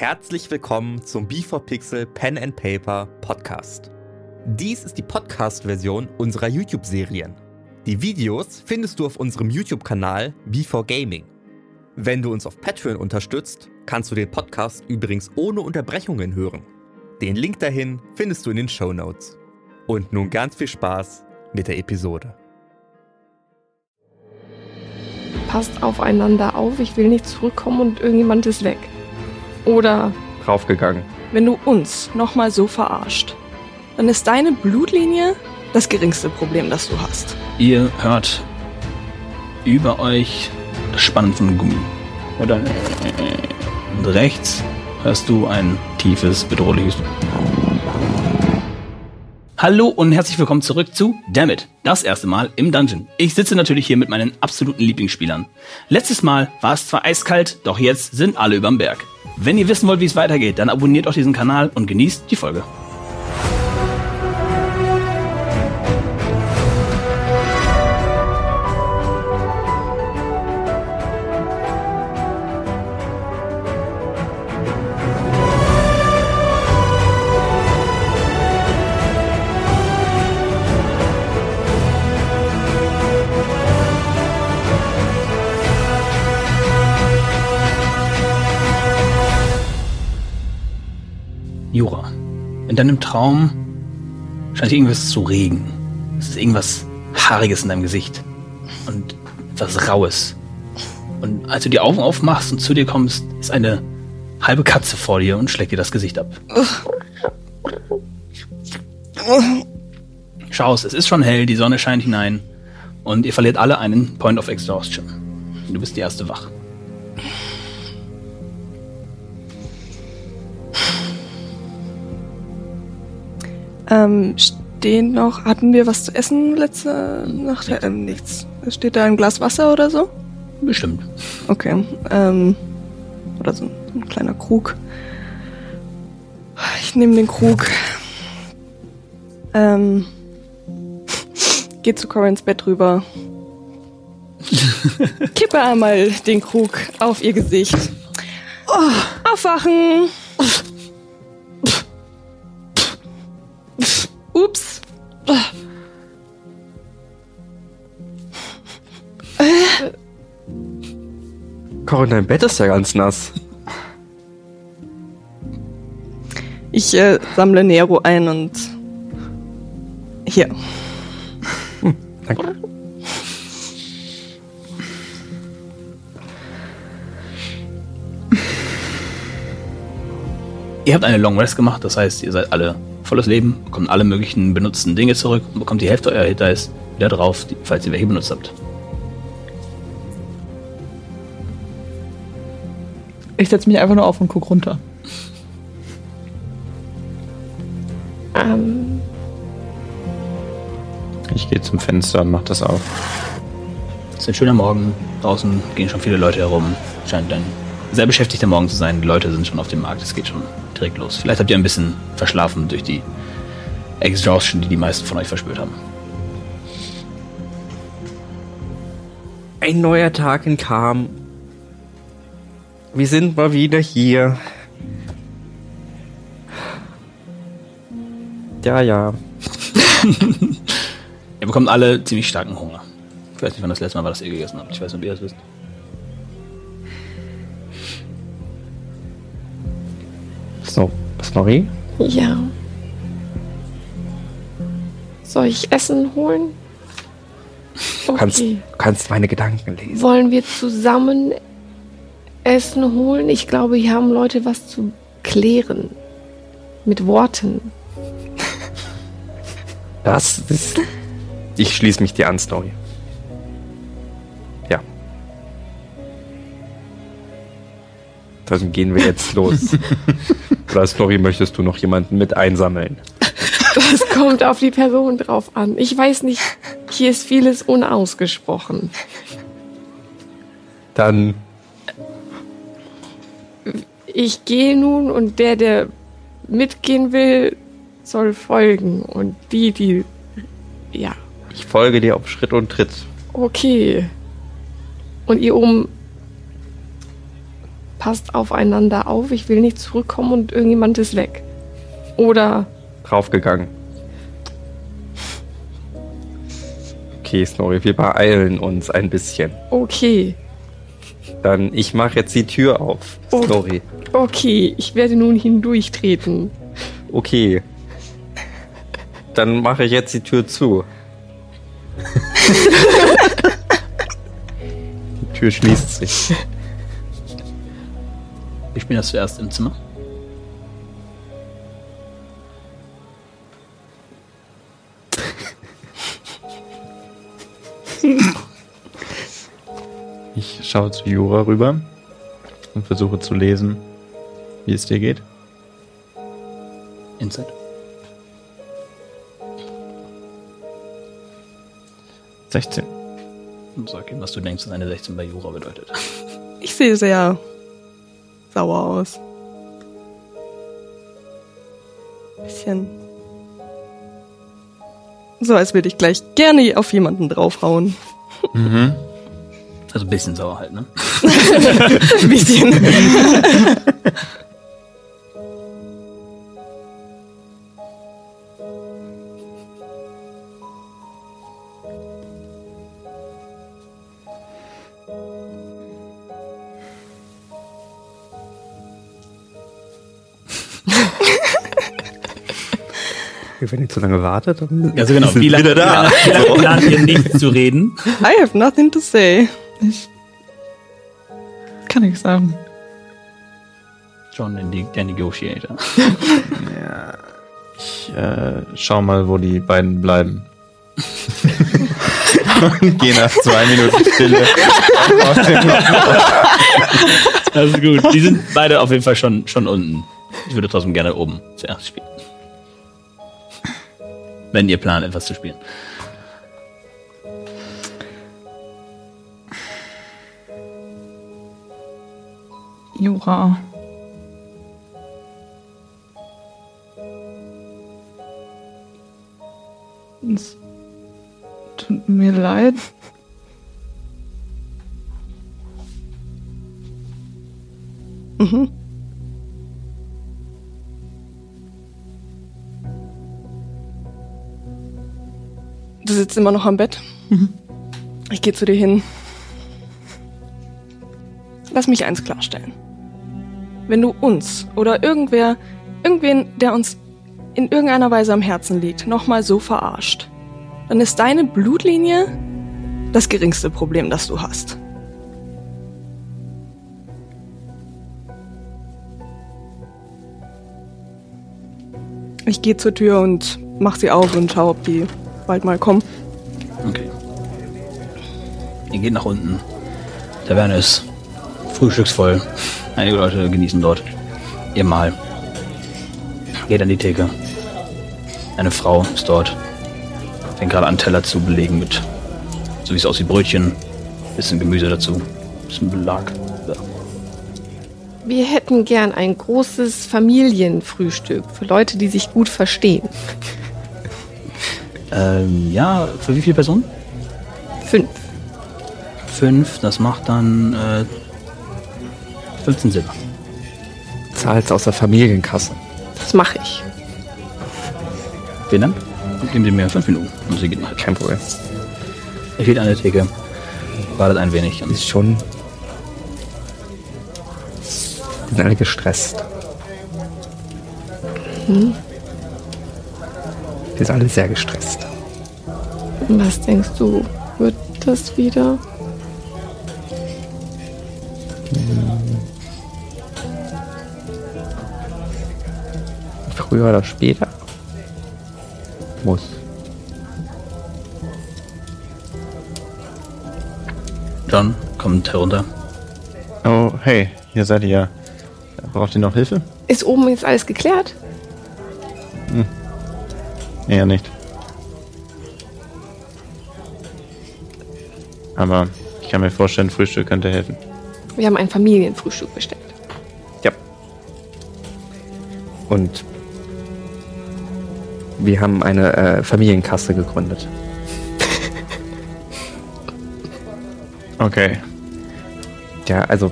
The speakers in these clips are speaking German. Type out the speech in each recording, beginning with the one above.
Herzlich willkommen zum B4Pixel Pen and Paper Podcast. Dies ist die Podcast-Version unserer YouTube-Serien. Die Videos findest du auf unserem YouTube-Kanal B4Gaming. Wenn du uns auf Patreon unterstützt, kannst du den Podcast übrigens ohne Unterbrechungen hören. Den Link dahin findest du in den Show Notes. Und nun ganz viel Spaß mit der Episode. Passt aufeinander auf, ich will nicht zurückkommen und irgendjemand ist weg. Oder Draufgegangen. wenn du uns nochmal so verarscht, dann ist deine Blutlinie das geringste Problem, das du hast. Ihr hört über euch das Spannen von Gummi. Und dann und rechts hörst du ein tiefes, bedrohliches. Hallo und herzlich willkommen zurück zu Dammit, das erste Mal im Dungeon. Ich sitze natürlich hier mit meinen absoluten Lieblingsspielern. Letztes Mal war es zwar eiskalt, doch jetzt sind alle überm Berg. Wenn ihr wissen wollt, wie es weitergeht, dann abonniert auch diesen Kanal und genießt die Folge. Jura, in deinem Traum scheint irgendwas zu regen. Es ist irgendwas Haariges in deinem Gesicht und etwas Raues. Und als du die Augen aufmachst und zu dir kommst, ist eine halbe Katze vor dir und schlägt dir das Gesicht ab. Schaust, es ist schon hell, die Sonne scheint hinein und ihr verliert alle einen Point of Exhaustion. Du bist die erste wach. Ähm, stehen noch, hatten wir was zu essen letzte Nacht? Ähm, nichts. Steht da ein Glas Wasser oder so? Bestimmt. Okay. Ähm, oder so, so ein kleiner Krug. Ich nehme den Krug. Ähm, geh zu Corins Bett rüber. Kippe einmal den Krug auf ihr Gesicht. Oh, aufwachen! Ups. Corin, dein Bett ist ja ganz nass. Ich äh, sammle Nero ein und hier. Danke. Ihr habt eine Long Rest gemacht, das heißt, ihr seid alle volles Leben, bekommt alle möglichen benutzten Dinge zurück und bekommt die Hälfte eurer Hit Dice wieder drauf, falls ihr welche benutzt habt. Ich setze mich einfach nur auf und guck runter. Ähm, Ich gehe zum Fenster und mach das auf. Es ist ein schöner Morgen, draußen gehen schon viele Leute herum. Scheint ein sehr beschäftigter Morgen zu sein. Die Leute sind schon auf dem Markt, es geht schon direkt los. Vielleicht habt ihr ein bisschen verschlafen durch die Exhaustion, die die meisten von euch verspürt haben. Ein neuer Tag in Kam. Wir sind mal wieder hier. Ja, ja. Ihr bekommt alle ziemlich starken Hunger. Ich weiß nicht, wann das letzte Mal war, dass ihr gegessen habt. Ich weiß nicht, ob ihr das wisst. So, Snorri? ja. Soll ich Essen holen? Du kannst, Okay. du kannst meine Gedanken lesen. Wollen wir zusammen Essen holen? Ich glaube, hier haben Leute was zu klären. Mit Worten. Das ist. Ich schließe mich dir an, Snorri. Ja. Dann gehen wir jetzt los. Oder Snorri, möchtest du noch jemanden mit einsammeln? Das kommt auf die Person drauf an. Ich weiß nicht, hier ist vieles unausgesprochen. Dann Ich gehe nun und der, der mitgehen will, soll folgen. Und die, die. Ja, ich folge dir auf Schritt und Tritt. okay. Und ihr oben passt aufeinander auf. Ich will nicht zurückkommen und irgendjemand ist weg. Oder Draufgegangen. Okay, Snorri, wir beeilen uns ein bisschen. okay, Dann, ich mache jetzt die Tür auf. Oh. Snorri. okay, ich werde nun hindurchtreten. Okay. Dann mache ich jetzt die Tür zu. die Tür schließt sich. Wir spielen das zuerst im Zimmer. Ich schaue zu Jura rüber und versuche zu lesen, wie es dir geht. Inside. Sechzehn. Und sag ihm, was du denkst, dass eine 16 bei Jura bedeutet. Ich sehe sehr sauer aus. Bisschen. So, als würde ich gleich gerne auf jemanden draufhauen. Mhm. Also ein bisschen sauer halt, ne? Ein bisschen. Wenn ihr zu lange wartet, dann Also genau, sind wie lange, wieder da. wie lange, wie lange plant ihr nicht zu reden? I have nothing to say. Ich kann ich sagen. John, der, Ne- Negotiator. Ja. Ich äh, schau mal, wo die beiden bleiben. und gehe nach zwei Minuten Stille. Das ist gut. Die sind beide auf jeden Fall schon, schon unten. Ich würde trotzdem gerne oben zuerst spielen. Wenn ihr plant, etwas zu spielen. Jura. Es tut mir leid. Mhm. Sitzt immer noch am Bett. Ich gehe zu dir hin. Lass mich eins klarstellen. Wenn du uns oder irgendwer, irgendwen, der uns in irgendeiner Weise am Herzen liegt, nochmal so verarscht, dann ist deine Blutlinie das geringste Problem, das du hast. Ich gehe zur Tür und mach sie auf und schau, ob die bald mal kommen. Okay. Ihr geht nach unten. Taverne ist frühstücksvoll. Einige Leute genießen dort ihr Mahl. Geht an die Theke. Eine Frau ist dort. Fängt gerade an, Teller zu belegen mit, so wie es aussieht, Brötchen, bisschen Gemüse dazu, bisschen Belag. Ja. Wir hätten gern ein großes Familienfrühstück für Leute, die sich gut verstehen. Ähm, ja, für wie viele Personen? Fünf. Fünf, das macht dann äh, 15 Silber. Zahlt's aus der Familienkasse. Das mache ich. Vielen Dank. Geben Sie mir fünf Minuten und Sie gehen halt. Kein Problem. Er steht an der Theke, wartet ein wenig und Ist schon. Die sind alle gestresst. Hm? Die sind alle sehr gestresst. Was denkst du, wird das wieder? Früher oder später. Muss. John kommt herunter. Oh, hey, hier seid ihr ja. Braucht ihr noch Hilfe? Ist oben jetzt alles geklärt? Eher nicht. Aber ich kann mir vorstellen, Frühstück könnte helfen. Wir haben ein Familienfrühstück bestellt. Ja. Und wir haben eine äh, Familienkasse gegründet. Okay. Ja, also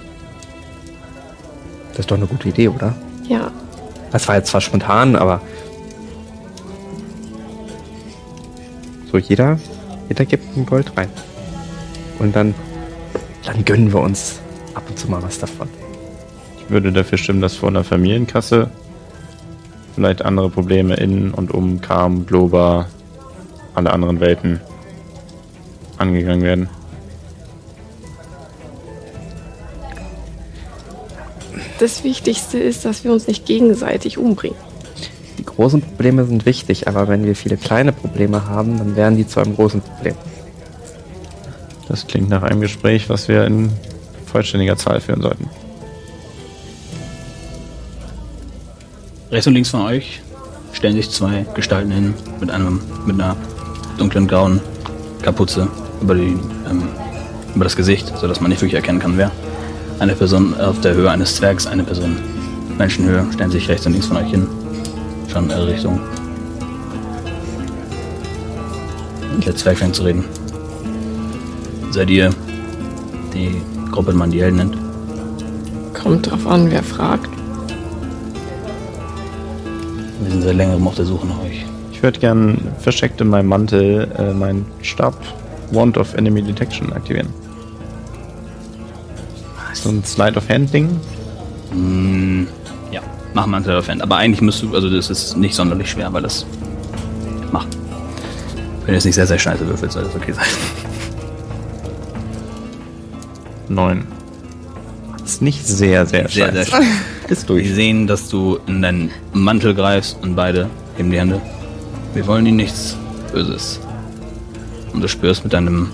Das ist doch eine gute Idee, oder? Ja, Das war jetzt zwar spontan, aber. So, jeder, jeder gibt ein Gold rein. Und dann, dann gönnen wir uns ab und zu mal was davon. Ich würde dafür stimmen, dass vor einer Familienkasse vielleicht andere Probleme in und um Kam, Globa, alle anderen Welten angegangen werden. das Wichtigste ist, dass wir uns nicht gegenseitig umbringen. Die großen Probleme sind wichtig, aber wenn wir viele kleine Probleme haben, dann werden die zu einem großen Problem. Das klingt nach einem Gespräch, was wir in vollständiger Zahl führen sollten. Rechts und links von euch stellen sich zwei Gestalten hin mit einem mit einer dunklen grauen Kapuze über die ähm, über das Gesicht, sodass man nicht wirklich erkennen kann, wer. Eine Person auf der Höhe eines Zwergs, eine Person Menschenhöhe, stellen sich rechts und links von euch hin. Schon in eure Richtung. Der Zwerg fängt zu reden. Seid ihr die Gruppe, die man die Helden nennt? Kommt drauf an, wer fragt. Wir sind seit längerem auf der Suche nach euch. Ich würde gern versteckt in meinem Mantel äh, meinen Stab Wand of Enemy Detection aktivieren. So ein Slide of Hand Ding. Mm, ja, mach mal einen Fan. Aber eigentlich müsst du, also das ist nicht sonderlich schwer, weil das. Mach. Wenn du jetzt nicht sehr, sehr scheiße würfelst, soll das okay sein. Neun. Ist nicht sehr, sehr, Sehr, sehr scheiße. Ist Wir durch. sehen, dass du in deinen Mantel greifst und beide heben die Hände. Wir wollen ihnen nichts Böses. Und du spürst mit deinem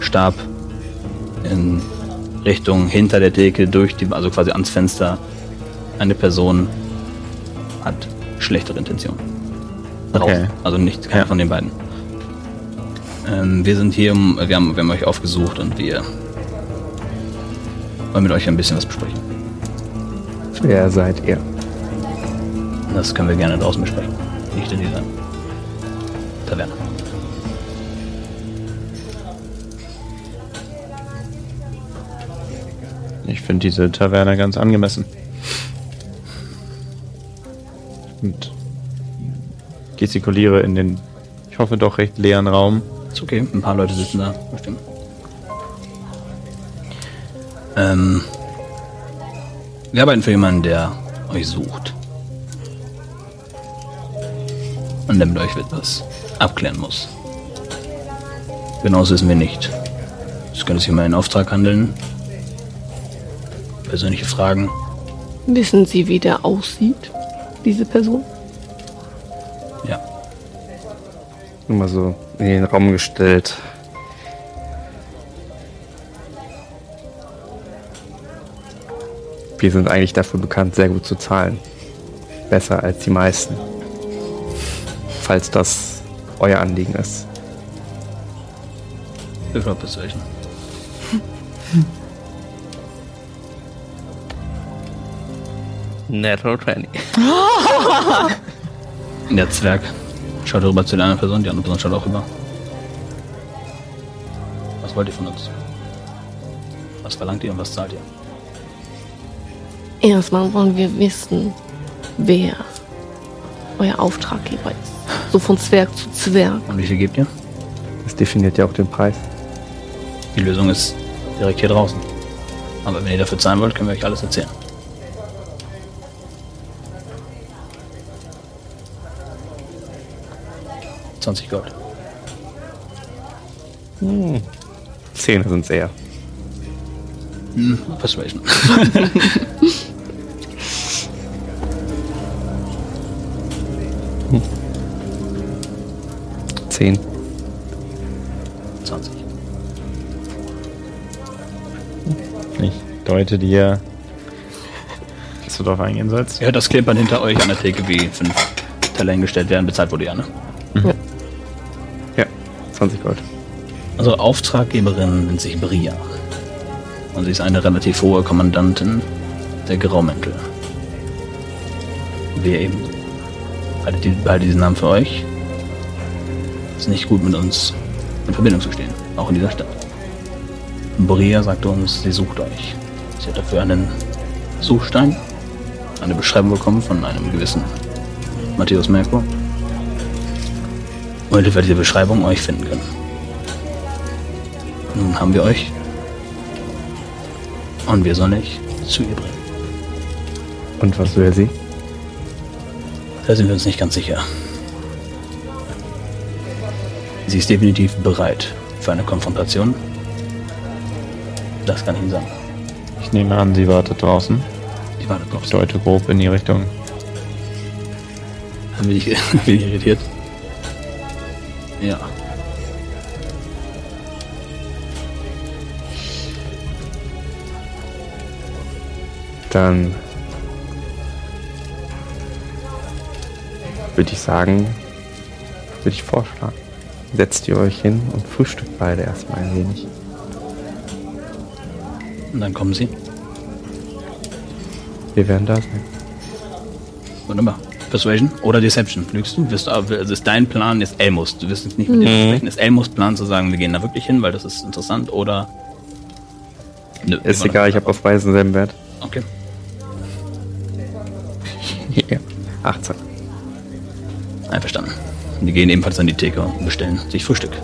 Stab in Richtung hinter der Theke durch die, also quasi ans Fenster, eine Person hat schlechtere Intentionen. Okay. Also nicht keiner Ja. von den beiden. Ähm, wir sind hier, um, wir haben, wir haben euch aufgesucht und wir wollen mit euch ein bisschen was besprechen. Wer seid ihr? Das können wir gerne draußen besprechen. Nicht in dieser Taverne. Ich finde diese Taverne ganz angemessen. Und gestikuliere in den, ich hoffe doch recht leeren Raum. Ist okay, ein paar Leute sitzen da, bestimmt. Ähm, wir arbeiten für jemanden, der euch sucht. Und der mit euch etwas abklären muss. Genaues wissen wir nicht. Es könnte sich um einen Auftrag handeln. Persönliche Fragen. Wissen Sie, wie der aussieht, diese Person? Ja. Nur mal so in den Raum gestellt. Wir sind eigentlich dafür bekannt, sehr gut zu zahlen. Besser als die meisten. Falls das euer Anliegen ist. Würfel auf Persuasion. Natural 20. Der Zwerg schaut rüber zu der anderen Person, die andere Person schaut auch rüber. Was wollt ihr von uns? Was verlangt ihr und was zahlt ihr? Erstmal wollen wir wissen, wer euer Auftraggeber ist. So von Zwerg zu Zwerg. Und wie viel gebt ihr? Das definiert ja auch den Preis. Die Lösung ist direkt hier draußen. Aber wenn ihr dafür zahlen wollt, können wir euch alles erzählen. Zwanzig Gold. Zähne sind eher. Hm, Persuasion. Zehn. 20. Ich deute dir, dass du darauf eingehen sollst. Hört das Klimpern hinter euch an der Theke, wie fünf Teller hingestellt werden. Bezahlt wurde ja, ne? Ja, 20 Gold. Also Auftraggeberin nennt sich Bria. Und sie ist eine relativ hohe Kommandantin der Graumäntel. Wir eben. Behaltet, die, behaltet diesen Namen für euch. Ist nicht gut mit uns in Verbindung zu stehen, auch in dieser Stadt. Bria sagte uns, sie sucht euch. Sie hat dafür einen Suchstein eine Beschreibung bekommen von einem gewissen Matthäus Merkur. Und über diese Beschreibung euch finden können. Nun haben wir euch. Und wir sollen euch zu ihr bringen. Und was will sie? Da sind wir uns nicht ganz sicher. Sie ist definitiv bereit für eine Konfrontation. Das kann ich Ihnen sagen. Ich nehme an, sie wartet draußen. Die wartet Ich draußen. deute grob in die Richtung. Dann bin ich, bin ich irritiert. Ja. Dann würde ich sagen, würde ich vorschlagen, setzt ihr euch hin und frühstückt beide erstmal ein wenig. Und dann kommen Sie. Wir werden da sein. Wunderbar. Persuasion oder Deception. Lügst du? Wirst, du- also ist dein Plan jetzt Elmus. Du wirst jetzt nicht mit dir sprechen. Ist Elmus Plan zu sagen, wir gehen da wirklich hin, weil das ist interessant oder. Nö. Ist egal, ich habe auf Weisen selben Wert. Okay. Ja. 18. Einverstanden. Die gehen ebenfalls an die Theke und bestellen sich Frühstück.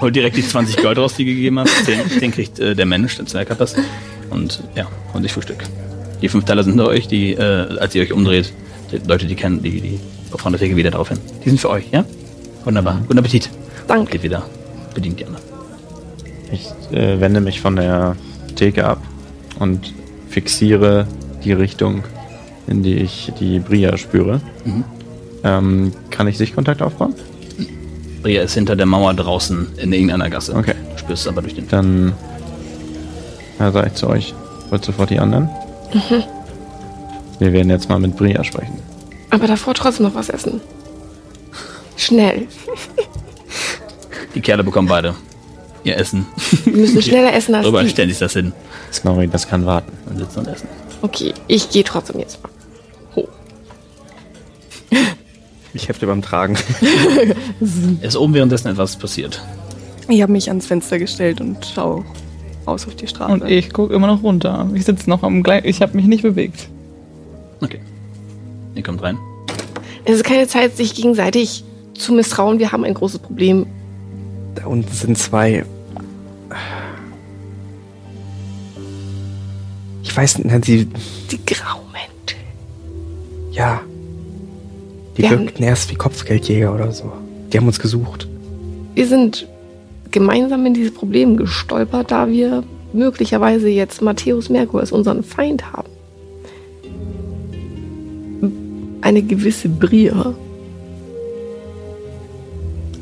Holt direkt die 20 Gold raus, die du gegeben hast. Den, den kriegt äh, der Mensch, der Zwerg hat das. Und ja, holt sich Frühstück. Die fünf Teller sind hinter euch, die, äh, als ihr euch umdreht, die Leute, die kennen, die, die von der Theke wieder drauf hin. Die sind für euch, ja? Wunderbar. Guten Appetit. Danke. Geht wieder. Bedient die anderen. Ich äh, wende mich von der Theke ab und fixiere die Richtung, in die ich die Bria spüre. Mhm. Ähm, kann ich Sichtkontakt aufbauen? Bria ist hinter der Mauer draußen in irgendeiner Gasse. Okay. Du spürst es aber durch den. Dann ja, sage ich zu euch, holt sofort die anderen. Wir werden jetzt mal mit Bria sprechen. Aber davor trotzdem noch was essen. Schnell. Die Kerle bekommen beide ihr Essen. Wir müssen schneller essen als Drüber die. stellen sich das hin Snorri, das kann warten. und sitzen und essen. Okay, ich gehe trotzdem jetzt mal. Ich hefte beim Tragen. Ist oben währenddessen etwas passiert. Ich habe mich ans Fenster gestellt und schaue raus auf die Straße. Und ich gucke immer noch runter. Ich sitze noch am gleichen. Ich habe mich nicht bewegt. Okay. Ihr kommt rein. Es ist keine Zeit, sich gegenseitig zu misstrauen. Wir haben ein großes Problem. Da unten sind zwei. Ich weiß nicht, sie. Die Graumäntel. Ja. Die Wir haben- wirkten erst wie Kopfgeldjäger oder so. Die haben uns gesucht. Wir sind gemeinsam in dieses Problem gestolpert, da wir möglicherweise jetzt Matthäus Merkur als unseren Feind haben. Eine gewisse Bria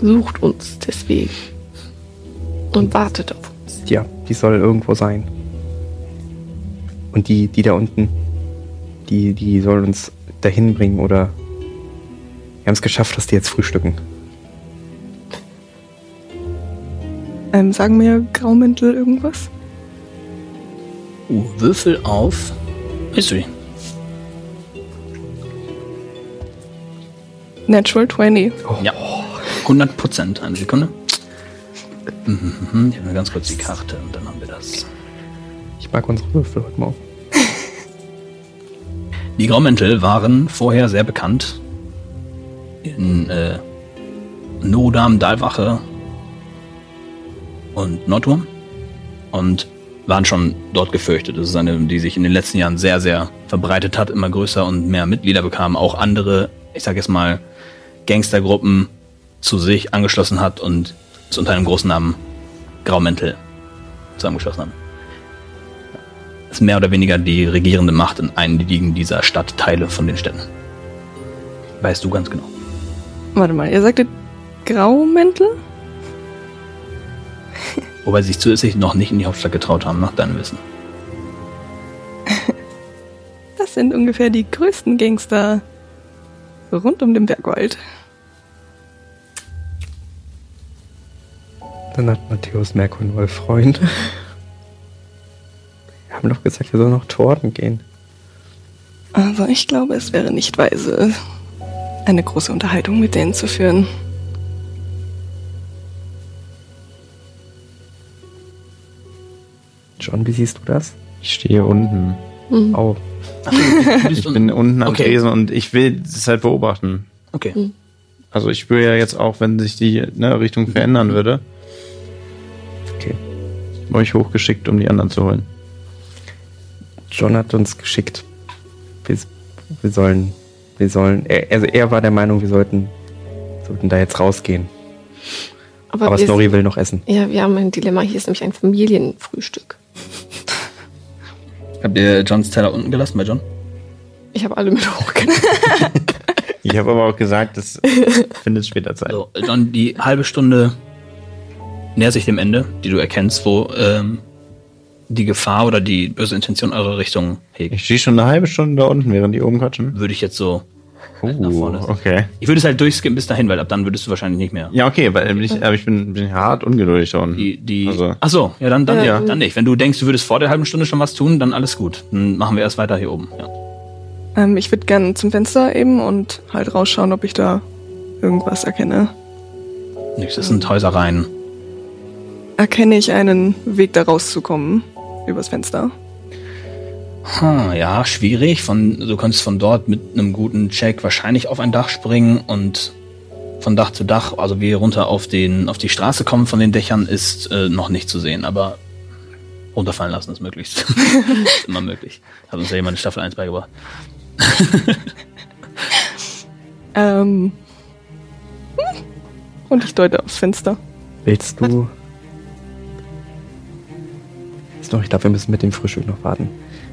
sucht uns deswegen und wartet auf uns. Ja, die soll irgendwo sein. Und die, die da unten, die, die soll uns dahin bringen oder. Wir haben es geschafft, dass die jetzt frühstücken. ähm, sagen mir Graumäntel irgendwas? Uh, Würfel auf History. Natural 20. Ja. 100 Prozent. Eine Sekunde. Mhm, mhm, Ich habe ganz kurz die Karte und dann haben wir das. Ich mag unsere Würfel heute Morgen. Die Graumäntel waren vorher sehr bekannt in äh, Nodam, Dalwache und Nordturm und waren schon dort gefürchtet. Das ist eine, die sich in den letzten Jahren sehr, sehr verbreitet hat, immer größer und mehr Mitglieder bekam, auch andere, ich sage jetzt mal, Gangstergruppen zu sich angeschlossen hat und es unter einem großen Namen Graumäntel zusammengeschlossen haben ist mehr oder weniger die regierende Macht in einigen dieser Stadtteile von den Städten. Weißt du ganz genau. Warte mal, ihr sagtet Graumäntel? Wobei sie sich zusätzlich noch nicht in die Hauptstadt getraut haben, nach deinem Wissen. Das sind ungefähr die größten Gangster rund um den Bergwald. Dann hat Matthäus Merkur einen neuen Freund. Wir haben doch gesagt, wir sollen noch Torten gehen. Also ich glaube, es wäre nicht weise, eine große Unterhaltung mit denen zu führen. John, wie siehst du das? Ich stehe unten. Hm. Auf. Bist Ich bin unten am Okay. Tresen und ich will es halt beobachten. Okay. Also ich spüre ja jetzt auch, wenn sich die ne, Richtung verändern würde. Okay. Ich hochgeschickt, um die anderen zu holen. John hat uns geschickt. Wir, wir sollen, wir sollen, er, also er war der Meinung, wir sollten, sollten da jetzt rausgehen. Aber, Aber Snorri will noch essen. ja, wir haben ein Dilemma. Hier ist nämlich ein Familienfrühstück. Habt ihr Johns Teller unten gelassen bei John? Ich habe alle mit hochgenommen. Ich habe aber auch gesagt, das findet später Zeit. So, John, die halbe Stunde nähert sich dem Ende, die du erkennst, wo ähm, die Gefahr oder die böse Intention eurer Richtung hegt. Ich stehe schon eine halbe Stunde da unten, während die oben quatschen. Würde ich jetzt so. nach Uh, vorne. okay. Ich würde es halt durchskippen bis dahin, weil ab dann würdest du wahrscheinlich nicht mehr. Ja, okay, weil ich, aber ich bin, bin hart ungeduldig da unten. Die, die, Also- ach so, ja, dann, dann, Ja. dann nicht. Wenn du denkst, du würdest vor der halben Stunde schon was tun, dann alles gut. Dann machen wir erst weiter hier oben. Ja. Ähm, ich würde gerne zum Fenster eben und halt rausschauen, ob ich da irgendwas erkenne. Nix, das sind Häusereien. Erkenne ich einen Weg da rauszukommen übers Fenster? Hm, ja, schwierig. Von, du kannst von dort mit einem guten Check wahrscheinlich auf ein Dach springen und von Dach zu Dach, also wie runter auf, den, auf die Straße kommen von den Dächern, ist äh, noch nicht zu sehen. Aber runterfallen lassen ist möglichst. ist immer möglich. Hat uns ja jemand in Staffel 1 beigebracht. Ähm. hm. Und ich deute aufs Fenster. Willst du? Ist noch, ich glaube, wir müssen mit dem Frühstück noch warten.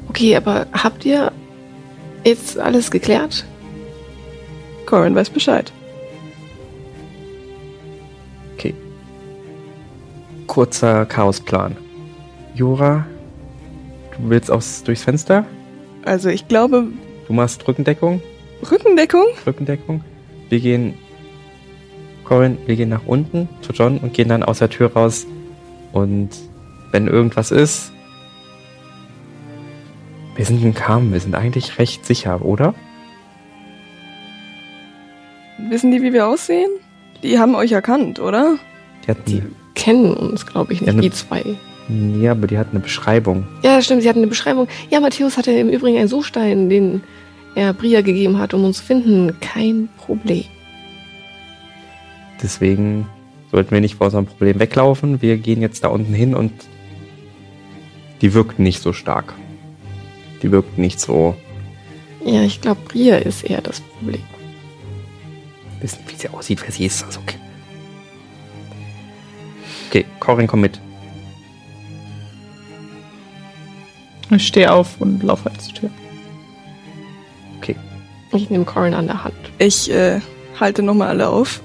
Okay, aber habt ihr jetzt alles geklärt? Corin weiß Bescheid. Okay. Kurzer Chaosplan. Jura, du willst aus, durchs Fenster? Also ich glaube, Du machst Rückendeckung? Rückendeckung? Rückendeckung. Wir gehen, Corin, wir gehen nach unten zu John und gehen dann aus der Tür raus. Und wenn irgendwas ist, wir sind in Kam, wir sind eigentlich recht sicher, oder? Wissen die, wie wir aussehen? Die haben euch erkannt, oder? Die hatten, Die kennen uns, glaube ich, nicht, ne- die zwei. ja, aber die hatten eine Beschreibung. Ja, stimmt, sie hatten eine Beschreibung. Ja, Matthäus hatte im Übrigen einen Suchstein, den er Bria gegeben hat, um uns zu finden. Kein Problem. Deswegen sollten wir nicht vor unserem Problem weglaufen. Wir gehen jetzt da unten hin und die wirkten nicht so stark. Die wirkten nicht so. Ja, ich glaube, Bria ist eher das Problem. Wissen, wie sie aussieht, wer sie ist. Also okay. Okay, Corin, komm mit. Ich stehe auf und laufe halt zur Tür. Ich nehme Corin an der Hand. Ich äh, halte nochmal alle auf.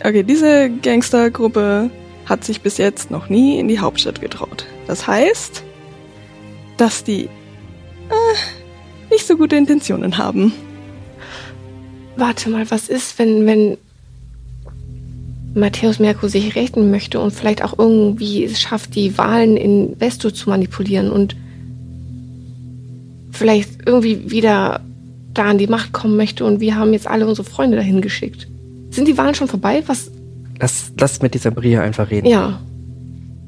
Okay, diese Gangstergruppe hat sich bis jetzt noch nie in die Hauptstadt getraut. Das heißt, dass die äh, nicht so gute Intentionen haben. Warte mal, was ist, wenn, wenn Matthäus Merkur sich rächen möchte und vielleicht auch irgendwie es schafft, die Wahlen in Vestur zu manipulieren und vielleicht irgendwie wieder da an die Macht kommen möchte und wir haben jetzt alle unsere Freunde dahin geschickt. Sind die Wahlen schon vorbei? Was? Lass, lass mit dieser Bria einfach reden. Ja.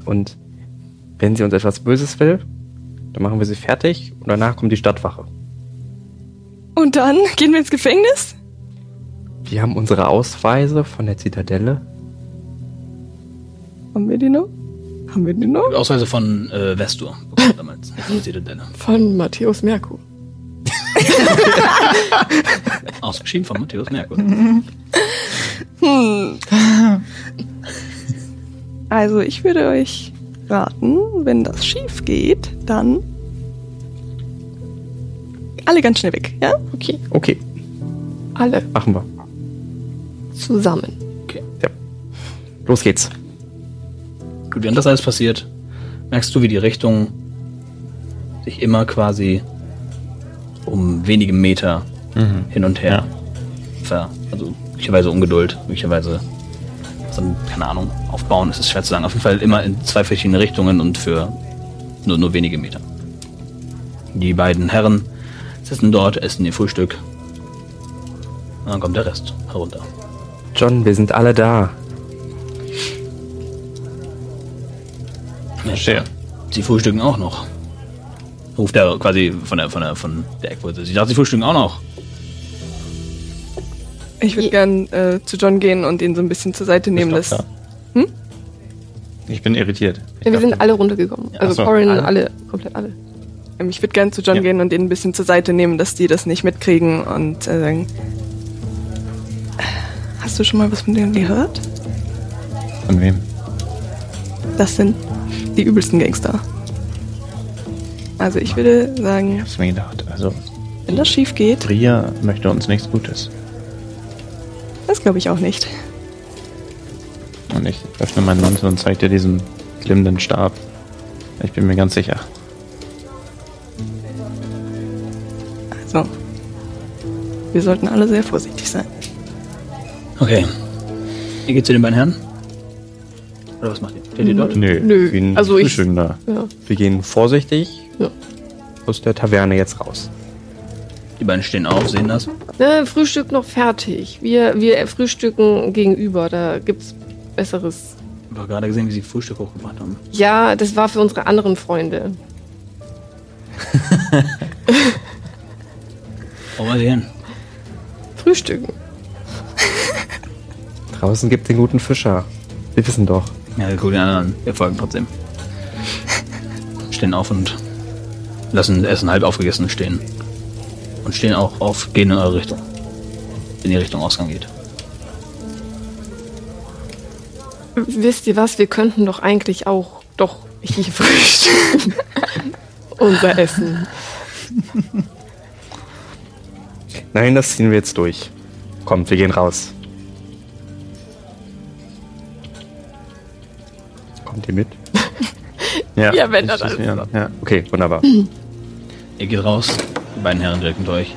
Und wenn sie uns etwas Böses will, dann machen wir sie fertig und danach kommt die Stadtwache. Und dann gehen wir ins Gefängnis? Wir haben unsere Ausweise von der Zitadelle. Haben wir die noch? Haben wir die noch? Ausweise von äh, Vestur damals. Nicht von Zitadelle. Von Matthäus Merkur. Ausgeschrieben von Matthäus Merkur. Hm. Also ich würde euch raten, wenn das schief geht, dann alle ganz schnell weg, ja? Okay, Okay, alle machen wir. zusammen. Los geht's. Gut, während das alles passiert, merkst du, wie die Richtung sich immer quasi um wenige Meter hin und her ver... Also möglicherweise Ungeduld, möglicherweise so, keine Ahnung, aufbauen, es ist schwer zu sagen. Auf jeden Fall immer in zwei verschiedene Richtungen und für nur, nur wenige Meter. Die beiden Herren sitzen dort, essen ihr Frühstück. Und dann kommt der Rest herunter. John, wir sind alle da. Verstehe. Sie frühstücken auch noch. Ruft er quasi von der, von der, von der Eckwurzel. Sie dachte, sie frühstücken auch noch. Ich würde gern äh, zu John gehen und ihn so ein bisschen zur Seite nehmen. Das. Hm? Ich bin irritiert. Ich Ja, wir sind alle runtergekommen. Also so, Corin, alle. alle. komplett alle. ähm, ich würde gern zu John Ja. gehen und ihn ein bisschen zur Seite nehmen, dass die das nicht mitkriegen und äh, sagen: Hast du schon mal was von denen gehört? Von wem? Das sind die übelsten Gangster. Also ich würde sagen, Hab's mir gedacht. Also, wenn das schief geht, Bria möchte uns nichts Gutes. Das glaube ich auch nicht. Und ich öffne meinen Mantel und zeige dir diesen glimmenden Stab. Ich bin mir ganz sicher. Also, wir sollten alle sehr vorsichtig sein. Okay. Ihr geht zu den beiden Herren? Oder was macht ihr? Steht ihr dort? Nö, Nö, wie ein also ich- da. Ja. Wir gehen vorsichtig Ja. aus der Taverne jetzt raus. Die beiden stehen auf, sehen das. Ne, Frühstück noch fertig. Wir, wir frühstücken gegenüber. Da gibt's Besseres. Ich habe gerade gesehen, wie sie Frühstück hochgebracht haben. Ja, das war für unsere anderen Freunde. Wo wollen sie hin? Frühstücken. Draußen gibt den guten Fischer. Wir wissen doch. Ja, wir gucken den anderen. Wir folgen trotzdem. Stehen auf und lassen das Essen halb aufgegessen stehen. Und stehen auch auf, gehen in eure Richtung. In die Richtung Ausgang geht. Wisst ihr was? Wir könnten doch eigentlich auch doch hier frühstücken. Unser Essen. Nein, das ziehen wir jetzt durch. Kommt, wir gehen raus. Kommt ihr mit? Ja, Ja, wenn das alles ja, ja. Okay, wunderbar. Ihr geht raus, die beiden Herren direkt mit euch.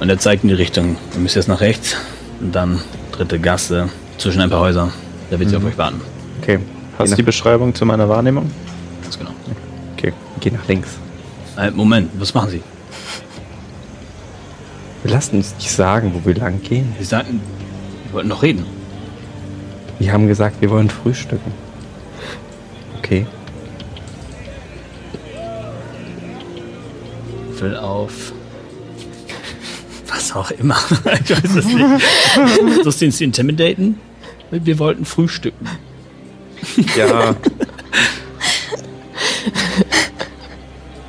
Und er zeigt in die Richtung. Ihr müsst jetzt nach rechts und dann dritte Gasse zwischen ein paar Häusern. Da wird sie auf euch warten. Okay, Passt die Beschreibung zu meiner Wahrnehmung? Ganz genau. okay, geh nach links. Äh, Moment, was machen Sie? Wir lassen uns nicht sagen, wo wir lang gehen. Sie sagten, wir wollten noch reden. Wir haben gesagt, wir wollen frühstücken. Okay. Will auf. Was auch immer. ich weiß es nicht. Das sind sie intimidaten? Wir wollten frühstücken. Ja.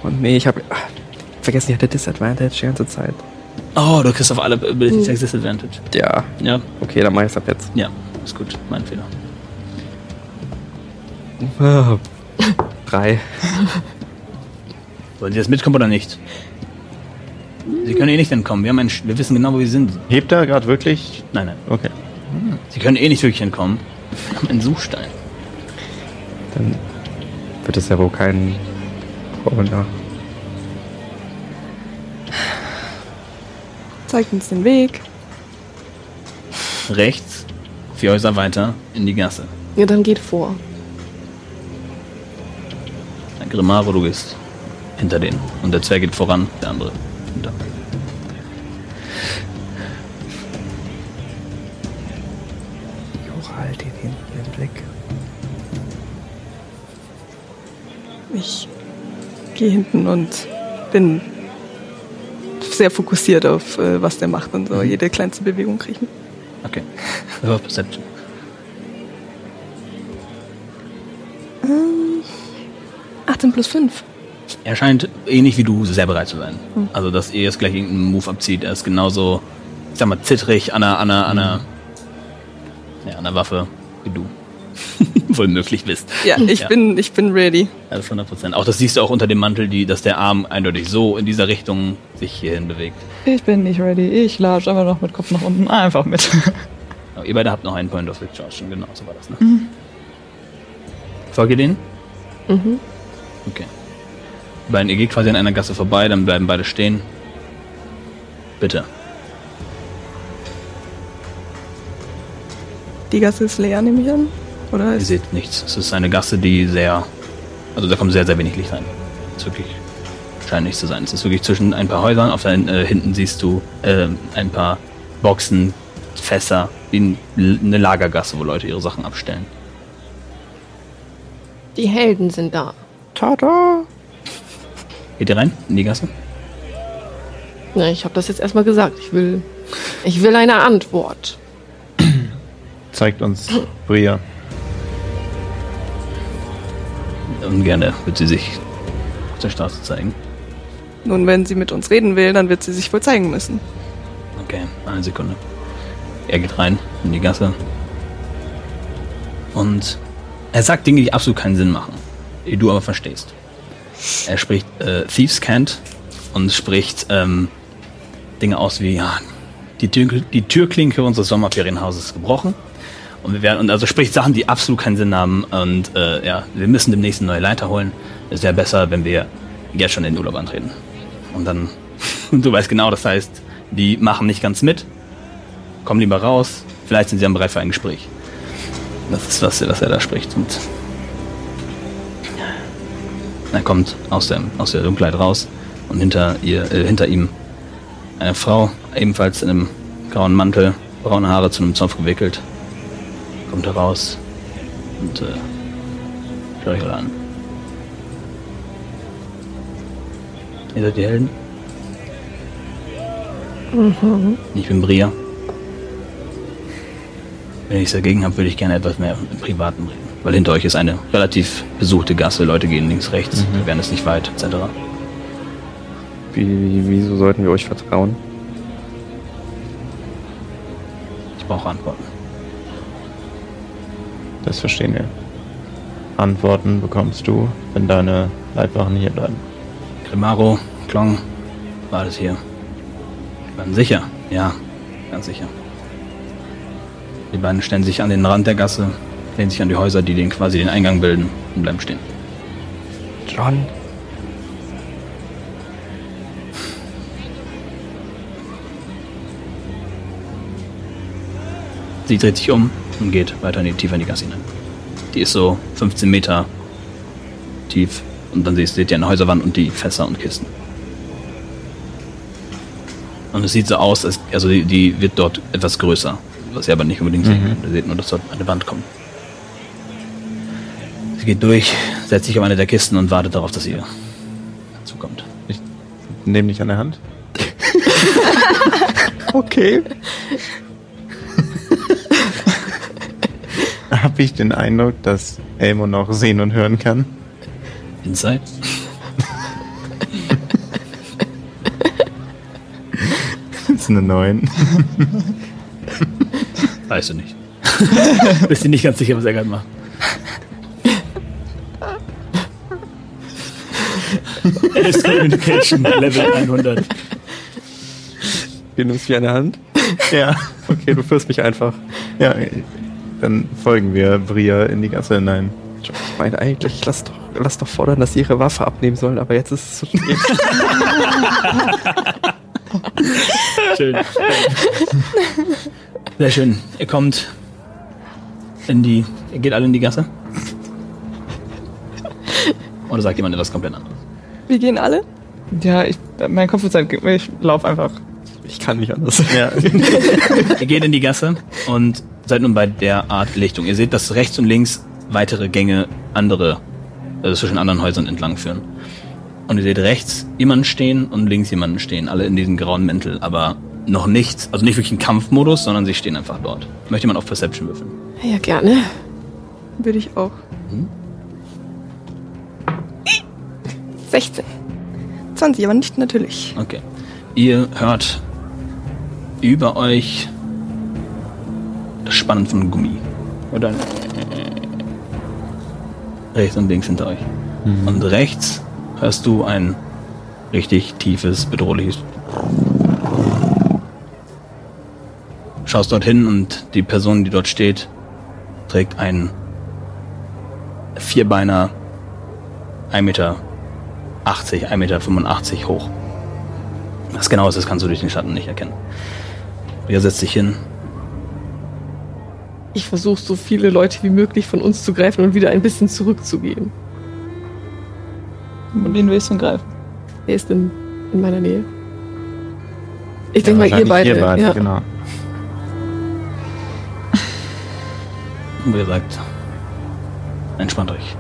Und nee, ich habe vergessen, ich hatte Disadvantage die ganze Zeit. Oh, du kriegst auf alle Ability Checks Disadvantage. Ja. Ja, Okay, dann mach ich's ab jetzt. ja, ist gut. Mein Fehler. Ah, Drei. Wollen Sie jetzt mitkommen oder nicht? Sie können eh nicht entkommen. Wir, haben einen, Sch- wir wissen genau, wo wir sind. Hebt er gerade wirklich? Nein, nein. Okay. Sie können eh nicht wirklich entkommen. Wir haben einen Suchstein. Dann wird es ja wohl kein Corona. Zeigt uns den Weg. Rechts, vier Häuser weiter, in die Gasse. Ja, dann geht vor. Ein Grimaro, du gehst hinter denen. Und der Zwerg geht voran, der andere hinter. Jura, halt den hinten im Blick. Ich gehe hinten und bin sehr fokussiert auf, äh, was der macht und so. Jede kleinste Bewegung kriechen. Okay. Über Perception. 18 plus 5. Er scheint ähnlich wie du sehr bereit zu sein. Also, dass er jetzt gleich irgendeinen Move abzieht. Er ist genauso, ich sag mal, zittrig an der, an der, an der, ja, an der Waffe wie du. Wohl möglich bist. Ja, ich, Ja. Bin, ich bin ready. Also 100 Prozent. Auch das siehst du auch unter dem Mantel, die, dass der Arm eindeutig so in dieser Richtung sich hierhin bewegt. Ich bin nicht ready. Ich latsch einfach noch mit Kopf nach unten. Einfach mit. Aber ihr beide habt noch einen Point of Exhaustion, genau, so war das, ne? Folgt ihr denen? Mhm. Okay. Beiden, ihr geht quasi an einer Gasse vorbei, dann bleiben beide stehen. Bitte. Die Gasse ist leer, nehme ich an. Oder Ihr ist seht nichts. Es ist eine Gasse, die sehr. Also da kommt sehr, sehr wenig Licht rein. Es ist wirklich. Scheint nichts zu sein. Es ist wirklich zwischen ein paar Häusern. Auf der, äh, hinten siehst du äh, ein paar Boxen, Fässer, wie ein, eine Lagergasse, wo Leute ihre Sachen abstellen. Die Helden sind da. Tada! Geht ihr rein in die Gasse? Na, ich habe das jetzt erstmal gesagt. Ich will, ich will eine Antwort. Zeigt uns Bria. Ungerne wird sie sich auf der Straße zeigen. Nun, wenn sie mit uns reden will, dann wird sie sich wohl zeigen müssen. Okay, eine Sekunde. Er geht rein in die Gasse. Und er sagt Dinge, die absolut keinen Sinn machen, die du aber verstehst. Er spricht äh, Thieves Cant und spricht ähm, Dinge aus wie, ja, die, Tür, die Türklinke unseres Sommerferienhauses ist gebrochen. Und wir werden, und also spricht Sachen, die absolut keinen Sinn haben. Und äh, ja, wir müssen demnächst eine neue Leiter holen. Es wäre besser, wenn wir jetzt schon in den Urlaub antreten. Und dann, du weißt genau, das heißt, die machen nicht ganz mit, kommen lieber raus, vielleicht sind sie dann bereit für ein Gespräch. Das ist, was, was er da spricht. Und er kommt aus, dem, aus der Dunkelheit raus und hinter, ihr, äh, hinter ihm eine Frau, ebenfalls in einem grauen Mantel, braune Haare zu einem Zopf gewickelt, kommt heraus und äh, schaut euch alle an. Ihr seid die Helden? Ich bin Bria. Wenn ich es dagegen habe, würde ich gerne etwas mehr im Privaten reden. Weil hinter euch ist eine relativ besuchte Gasse, Leute gehen links, rechts, wir werden es nicht weit, etc. Wie, wie, wieso sollten wir euch vertrauen? Ich brauche Antworten. Das verstehen wir. Antworten bekommst du, wenn deine Leibwachen hier bleiben. Grimaro, Klong, war alles hier. Ganz sicher, ja, ganz sicher. Die beiden stellen sich an den Rand der Gasse, lehnen sich an die Häuser, die den quasi den Eingang bilden und bleiben stehen. John, Sie dreht sich um und geht weiter in die, tiefer in die Gasse hinein. Die ist so 15 Meter tief und dann seht ihr eine Häuserwand und die Fässer und Kisten. Und es sieht so aus, als, also die, die wird dort etwas größer, was ihr aber nicht unbedingt seht. Ihr seht nur, dass dort eine Wand kommt. Sie geht durch, setzt sich auf eine der Kisten und wartet darauf, dass ihr dazukommt. Ich nehme dich an der Hand. okay. Habe ich den Eindruck, dass Elmo noch sehen und hören kann? Inside? Das ist eine 9. Weißt du nicht. Bist du nicht ganz sicher, was er gerade macht. Alice Communication Level 100. Du nimmst an der Hand? Ja. Okay, du führst mich einfach. Ja, dann folgen wir Bria in die Gasse hinein. Ich meine eigentlich, lass doch, lass doch fordern, dass sie ihre Waffe abnehmen sollen, aber jetzt ist es zu spät. Schön. Sehr schön. Ihr kommt in die. Ihr geht alle in die Gasse? Oder sagt jemand etwas komplett anderes? Wir gehen alle? Ja, ich, mein Kopf ist halt, ich lauf einfach. Ich kann nicht anders. Ja. Ihr geht in die Gasse und seid nun bei der Art Lichtung. Ihr seht, dass rechts und links weitere Gänge andere, also zwischen anderen Häusern entlang führen. Und ihr seht rechts jemanden stehen und links jemanden stehen, alle in diesem grauen Mäntel, aber noch nichts, also nicht wirklich ein Kampfmodus, sondern sie stehen einfach dort. Möchte jemand auf Perception würfeln? Ja, gerne. Würde ich auch. 16. 20, aber nicht natürlich. Okay. Ihr hört über euch das Spannen von Gummi. Oder rechts und links hinter euch. Und rechts hörst du ein richtig tiefes, bedrohliches. Schaust dorthin und die Person, die dort steht, trägt einen Vierbeiner 1,80 Meter, 1,85 Meter hoch. Was genau ist, das kannst du durch den Schatten nicht erkennen. Ria setzt sich hin. Ich versuche so viele Leute wie möglich von uns zu greifen und wieder ein bisschen zurückzugehen. Und wen willst du denn greifen? Wer ist denn in meiner Nähe? Ich denke mal, ihr beide. Ihr beide, ja. genau. Und Ria sagt, entspannt euch.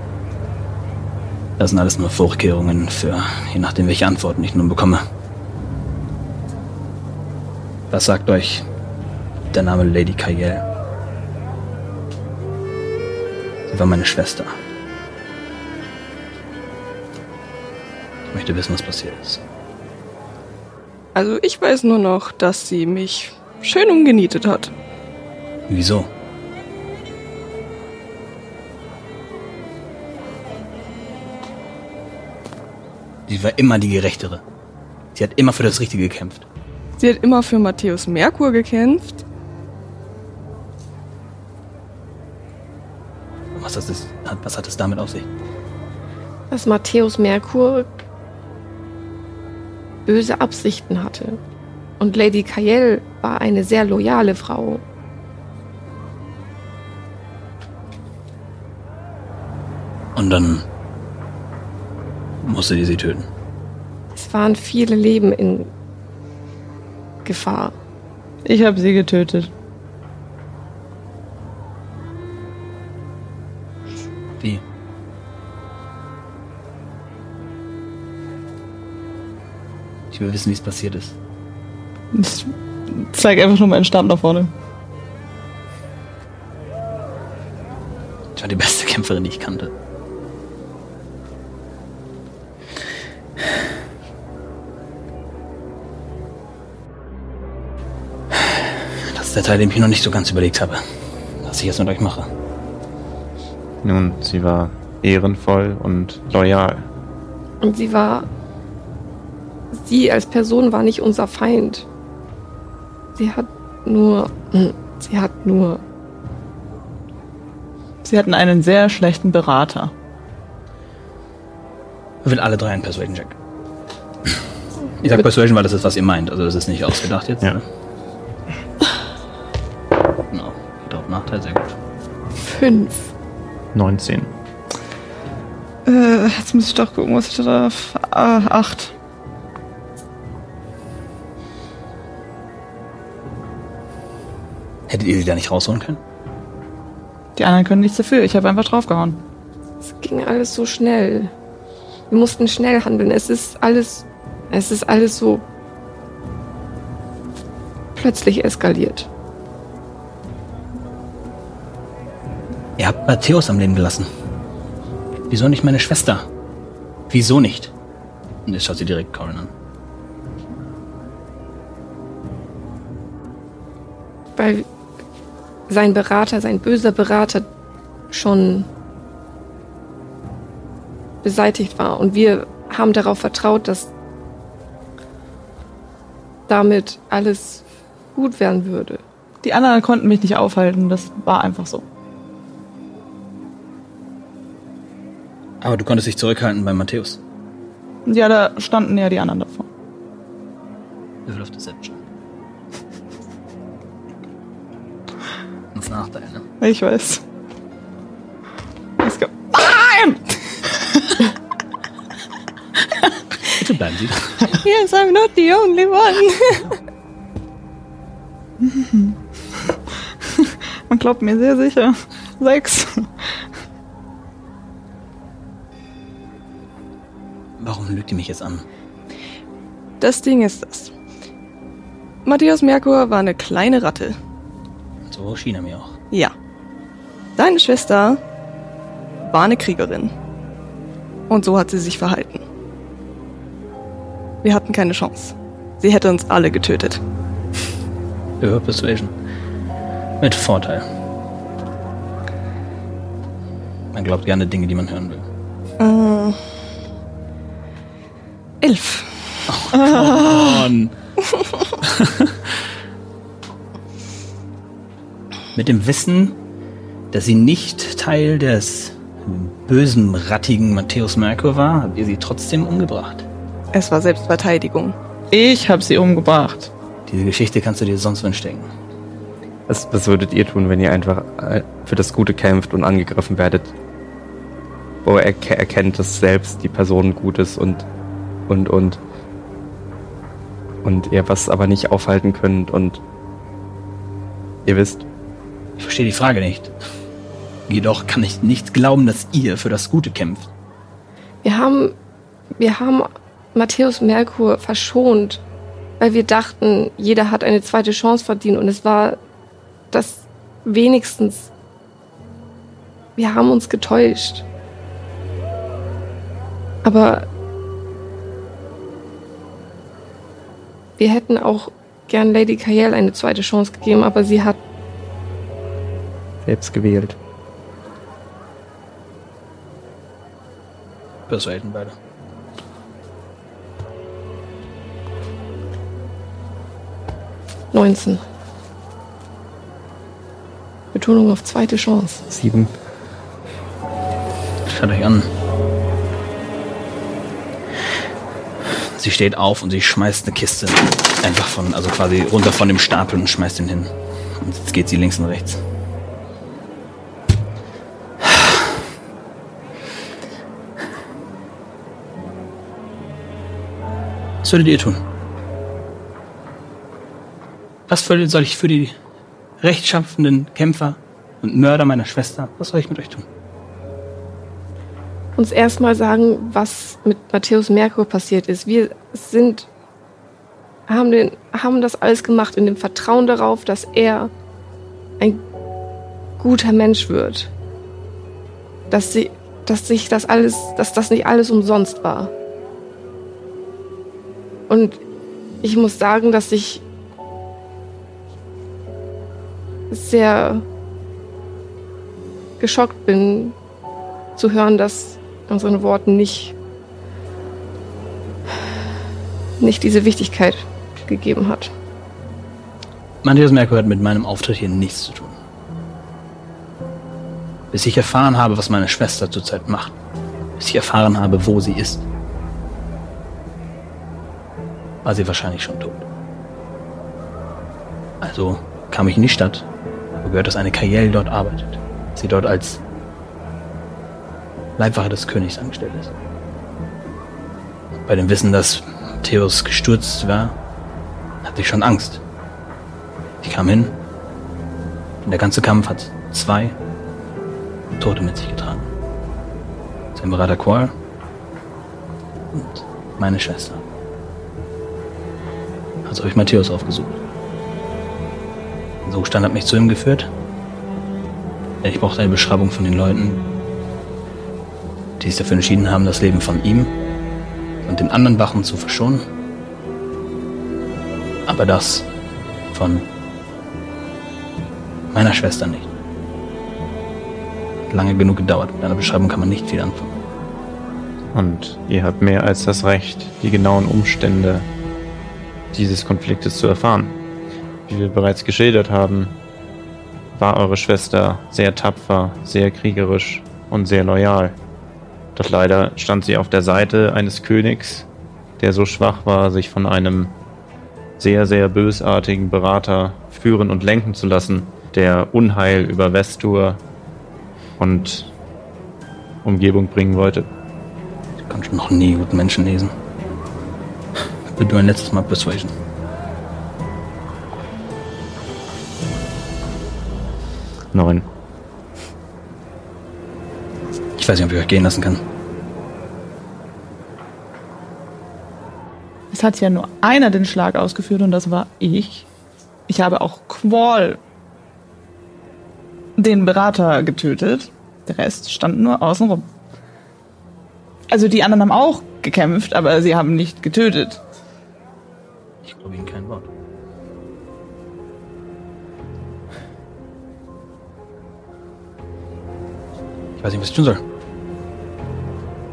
Das sind alles nur Vorkehrungen für, je nachdem, welche Antworten ich nun bekomme. Was sagt euch der Name Lady Kayel? Sie war meine Schwester. Ich möchte wissen, was passiert ist. Also ich weiß nur noch, dass sie mich schön umgenietet hat. Wieso? Sie war immer die Gerechtere. Sie hat immer für das Richtige gekämpft. Sie hat immer für Matthäus Merkur gekämpft. Was, das ist, was hat es damit auf sich? Dass Matthäus Merkur böse Absichten hatte. Und Lady Kayel war eine sehr loyale Frau. Und dann musste die sie töten. Es waren viele Leben in Gefahr. Ich habe sie getötet. Wie? Ich will wissen, wie es passiert ist. Ich zeig einfach nur meinen Stab nach vorne. Ich war die beste Kämpferin, die ich kannte. Ist der Teil, den ich mir noch nicht so ganz überlegt habe. Was ich jetzt mit euch mache. Nun, sie war ehrenvoll und loyal. Und sie war. Sie als Person war nicht unser Feind. Sie hat nur. Sie hat nur. Sie hatten einen sehr schlechten Berater. Ich will alle drei einen Persuasion-Check. Ich sag Persuasion, weil das ist, was ihr meint. Also das ist nicht ausgedacht jetzt. Ja. Ne? 5. 19. Äh, jetzt muss ich doch gucken, was ich da darf. Ah, 8. Hättet ihr die da nicht rausholen können? Die anderen können nichts dafür. Ich habe einfach draufgehauen. Es ging alles so schnell. Wir mussten schnell handeln. Es ist alles. Es ist alles so plötzlich eskaliert. Ihr habt Matthäus am Leben gelassen. Wieso nicht meine Schwester? Wieso nicht? Und jetzt schaut sie direkt Corin an. Weil sein Berater, sein böser Berater schon beseitigt war. Und wir haben darauf vertraut, dass damit alles gut werden würde. Die anderen konnten mich nicht aufhalten. Das war einfach so. Aber du konntest dich zurückhalten bei Matthäus. Ja, da standen ja die anderen davor. Würfel auf Deception. Das Nachteil, ne? Ich weiß. Es gab Bitte bleiben Sie. Yes, I'm not the only one. Man glaubt mir sehr sicher. Sechs. Warum lügt ihr mich jetzt an? Das Ding ist das. Matthäus Merkur war eine kleine Ratte. So schien er mir auch. Ja. Deine Schwester war eine Kriegerin. Und so hat sie sich verhalten. Wir hatten keine Chance. Sie hätte uns alle getötet. Über Persuasion. Mit Vorteil. Man glaubt gerne Dinge, die man hören will. Äh, elf. Mann. Mit dem Wissen, dass sie nicht Teil des bösen, rattigen Matthäus Merkur war, habt ihr sie trotzdem umgebracht. Es war Selbstverteidigung. Ich habe sie umgebracht. Diese Geschichte kannst du dir sonst wünschen. Was, was würdet ihr tun, wenn ihr einfach äh, für das Gute kämpft und angegriffen werdet? Wo er erke- erkennt, dass selbst die Person gut ist und und und und ihr was aber nicht aufhalten könnt und ihr wisst, Ich verstehe die Frage nicht. Jedoch kann ich nicht glauben, dass ihr für das Gute kämpft. Wir haben, wir haben Matthäus Merkur verschont, weil wir dachten, jeder hat eine zweite Chance verdient und es war das wenigstens. Wir haben uns getäuscht. Aber wir hätten auch gern Lady Kayel eine zweite Chance gegeben, aber sie hat Selbst gewählt. Persuaden beide. neunzehn. Betonung auf zweite Chance. Sieben. Schaut euch an. Sie steht auf und sie schmeißt eine Kiste einfach von, also quasi runter von dem Stapel und schmeißt ihn hin. Und jetzt geht sie links und rechts. Was würdet ihr tun? Was soll ich für die rechtschaffenden Kämpfer und Mörder meiner Schwester, was soll ich mit euch tun? Uns erstmal sagen, was mit Matthäus Merkur passiert ist. Wir sind, haben, den, haben das alles gemacht in dem Vertrauen darauf, dass er ein guter Mensch wird. Dass, sie, dass sich das alles, dass das nicht alles umsonst war. Und ich muss sagen, dass ich sehr geschockt bin, zu hören, dass unseren Worten nicht, nicht diese Wichtigkeit gegeben hat. Matthias Merkur hat mit meinem Auftritt hier nichts zu tun. Bis ich erfahren habe, was meine Schwester zurzeit macht. Bis ich erfahren habe, wo sie ist. War sie wahrscheinlich schon tot. Also kam ich in die Stadt, wo gehört, dass eine Kajel dort arbeitet. Sie dort als Leibwache des Königs angestellt ist. Bei dem Wissen, dass Theos gestürzt war, hatte ich schon Angst. Ich kam hin und der ganze Kampf hat zwei Tote mit sich getragen. Sein Berater Qual und meine Schwester. Also habe ich Matthäus aufgesucht. So Stand hat mich zu ihm geführt. Ich brauchte eine Beschreibung von den Leuten, die sich dafür entschieden haben, das Leben von ihm und den anderen Wachen zu verschonen. Aber das von meiner Schwester nicht. Lange genug gedauert. Mit einer Beschreibung kann man nicht viel anfangen. Und ihr habt mehr als das Recht, die genauen Umstände dieses Konfliktes zu erfahren. Wie wir bereits geschildert haben, war eure Schwester sehr tapfer, sehr kriegerisch und sehr loyal. Doch leider stand sie auf der Seite eines Königs, der so schwach war, sich von einem sehr, sehr bösartigen Berater führen und lenken zu lassen, der Unheil über Vestur und Umgebung bringen wollte. Ich konnte noch nie guten Menschen lesen. Bitte ein letztes Mal Persuasion. Neun. Ich weiß nicht, ob ich euch gehen lassen kann. Es hat ja nur einer den Schlag ausgeführt und das war ich. Ich habe auch Qual den Berater getötet. Der Rest stand nur außenrum. Also die anderen haben auch gekämpft, aber sie haben nicht getötet. Ich glaube Ihnen kein Wort. Ich weiß nicht, was ich tun soll.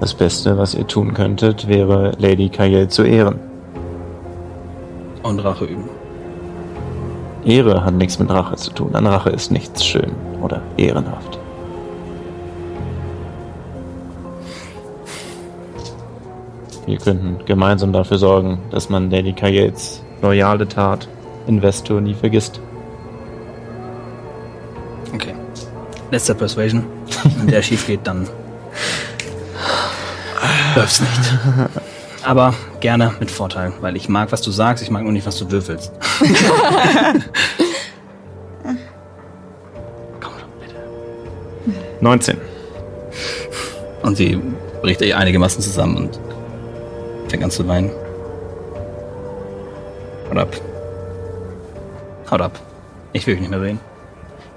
Das Beste, was ihr tun könntet, wäre Lady Kayel zu ehren. Und Rache üben. Ehre hat nichts mit Rache zu tun. An Rache ist nichts schön oder ehrenhaft. Wir könnten gemeinsam dafür sorgen, dass man Lady Kayels loyale Tat Investor nie vergisst. Okay. Letzter Persuasion. Wenn der schief geht, dann läuft's nicht. Aber gerne mit Vorteil, weil ich mag, was du sagst, ich mag nur nicht, was du würfelst. Komm schon, bitte. 19. Und sie bricht er einigermaßen zusammen und fängt an zu weinen. Haut ab. Haut ab. Ich will euch nicht mehr sehen.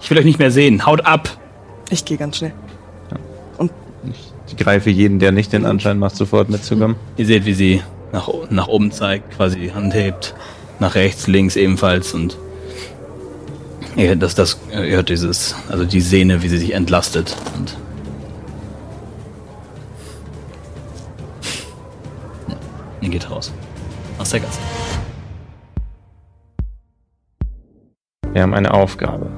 Ich will euch nicht mehr sehen. Haut ab! Ich gehe ganz schnell. Ich greife jeden, der nicht den Anschein macht, sofort mitzukommen. Ihr seht, wie sie nach, nach oben zeigt, quasi Hand hebt. Nach rechts, links ebenfalls und ihr hört, das, das, ihr hört dieses, also die Sehne, wie sie sich entlastet und ja, ihr geht raus. Aus der Gasse. Wir haben eine Aufgabe.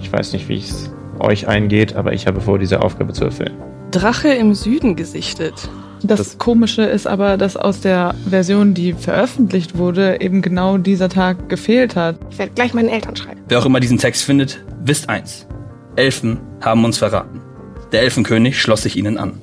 Ich weiß nicht, wie es euch eingeht, aber ich habe vor, diese Aufgabe zu erfüllen. Drache im Süden gesichtet. Das, Das- Komische ist aber, dass aus der Version, die veröffentlicht wurde, eben genau dieser Tag gefehlt hat. Ich werde gleich meinen Eltern schreiben. Wer auch immer diesen Text findet, wisst eins. Elfen haben uns verraten. Der Elfenkönig schloss sich ihnen an.